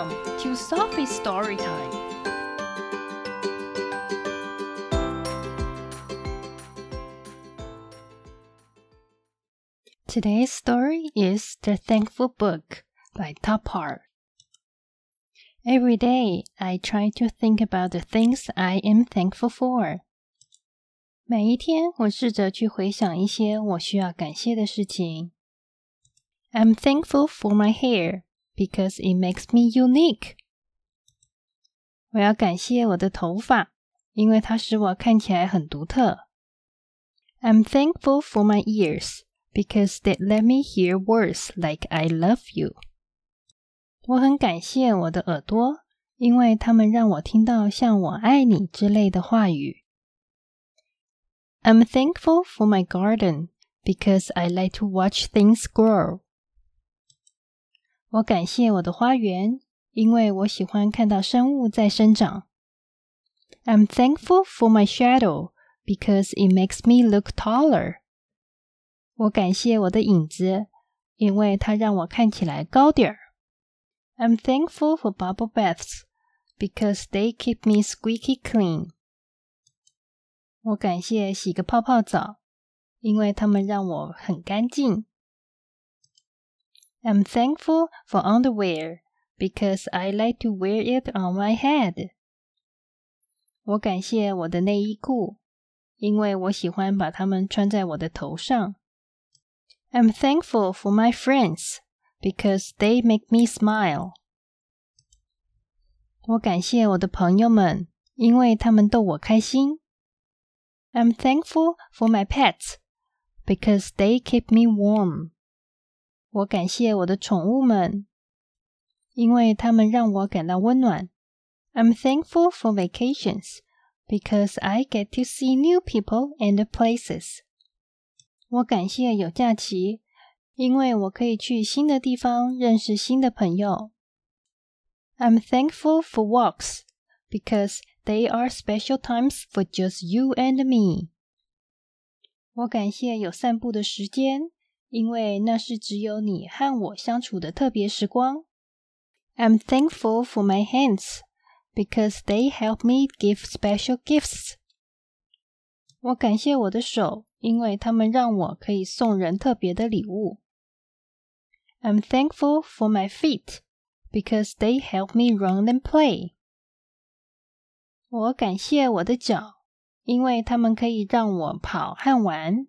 Welcome to Sophie's Story Time. Today's story is The Thankful Book by Todd Parr. Every day I try to think about the things I am thankful for. 每一天，我试着去回想一些我需要感谢的事情。I'm thankful for my hair because it makes me unique. 我要感谢我的头发，因为它使我看起来很独特。I'm thankful for my ears because they let me hear words like "I love you." 我很感谢我的耳朵，因为它们让我听到像“我爱你”之类的话语。I'm thankful for my garden because I like to watch things grow. 我感谢我的花园，因为我喜欢看到生物在生长。I'm thankful for my shadow because it makes me look taller. 我感谢我的影子，因为它让我看起来高点儿。I'm thankful for bubble baths because they keep me squeaky clean. 我感谢洗个泡泡澡，因为它们让我很干净。I'm thankful for underwear because I like to wear it on my head. 我感谢我的内衣裤，因为我喜欢把它们穿在我的头上。I'm thankful for my friends because they make me smile. 我感谢我的朋友们，因为他们逗我开心。I'm thankful for my pets because they keep me warm. 我感谢我的宠物们，因为它们让我感到温暖。I'm thankful for vacations because I get to see new people and places。我感谢有假期，因为我可以去新的地方认识新的朋友。I'm thankful for walks because they are special times for just you and me。我感谢有散步的时间。因为那是只有你和我相处的特别时光。I'm thankful for my hands because they help me give special gifts。我感谢我的手，因为它们让我可以送人特别的礼物。I'm thankful for my feet because they help me run and play。我感谢我的脚，因为它们可以让我跑和玩。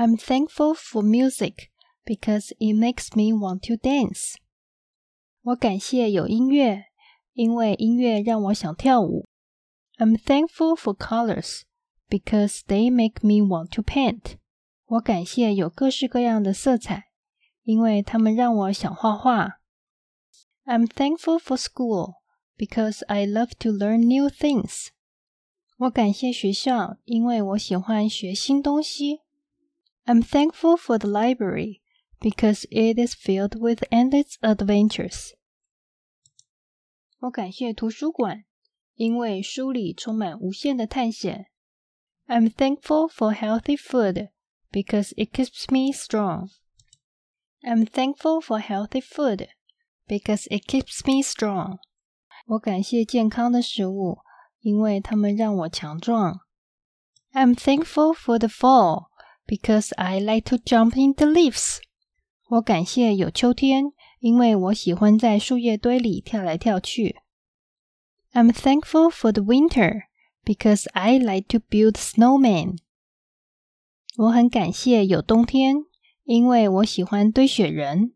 I'm thankful for music because it makes me want to dance. 我感谢有音乐，因为音乐让我想跳舞。I'm thankful for colors because they make me want to paint. 我感谢有各式各样的色彩，因为它们让我想画画。I'm thankful for school because I love to learn new things. 我感谢学校，因为我喜欢学新东西。I'm thankful for the library because it is filled with endless adventures. 我感谢图书馆，因为书里充满无限的探险。I'm thankful for healthy food because it keeps me strong. I'm thankful for healthy food because it keeps me strong. 我感谢健康的食物，因为它们让我强壮。I'm thankful for the fall because I like to jump in the leaves. 我感谢有秋天，因为我喜欢在树叶堆里跳来跳去。I'm thankful for the winter because I like to build snowmen. 我很感谢有冬天，因为我喜欢堆雪人。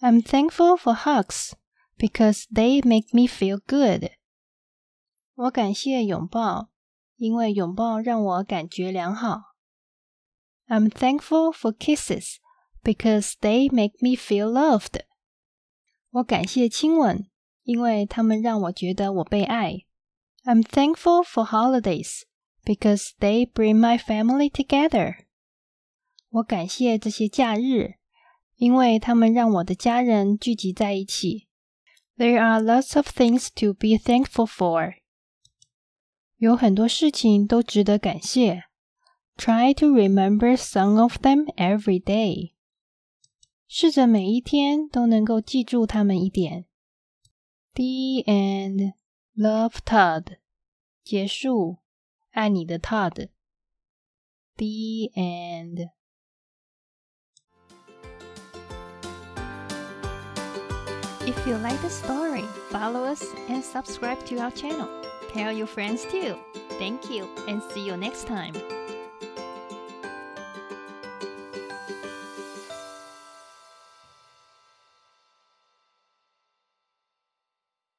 I'm thankful for hugs because they make me feel good. 我感谢拥抱， 因为拥抱让我感觉良好。I'm thankful for kisses because they make me feel loved。我感谢亲吻，因为它们让我觉得我被爱。I'm thankful for holidays because they bring my family together。我感谢这些假日，因为他们让我的家人聚集在一起。There are lots of things to be thankful for. 有很多事情都值得感谢。Try to remember some of them every day。 试着每一天都能够记住他们一点。The end. Love Todd. 结束。爱你的 Todd。The end. If you like the story, follow us and subscribe to our channel. Tell your friends too. Thank you and see you next time.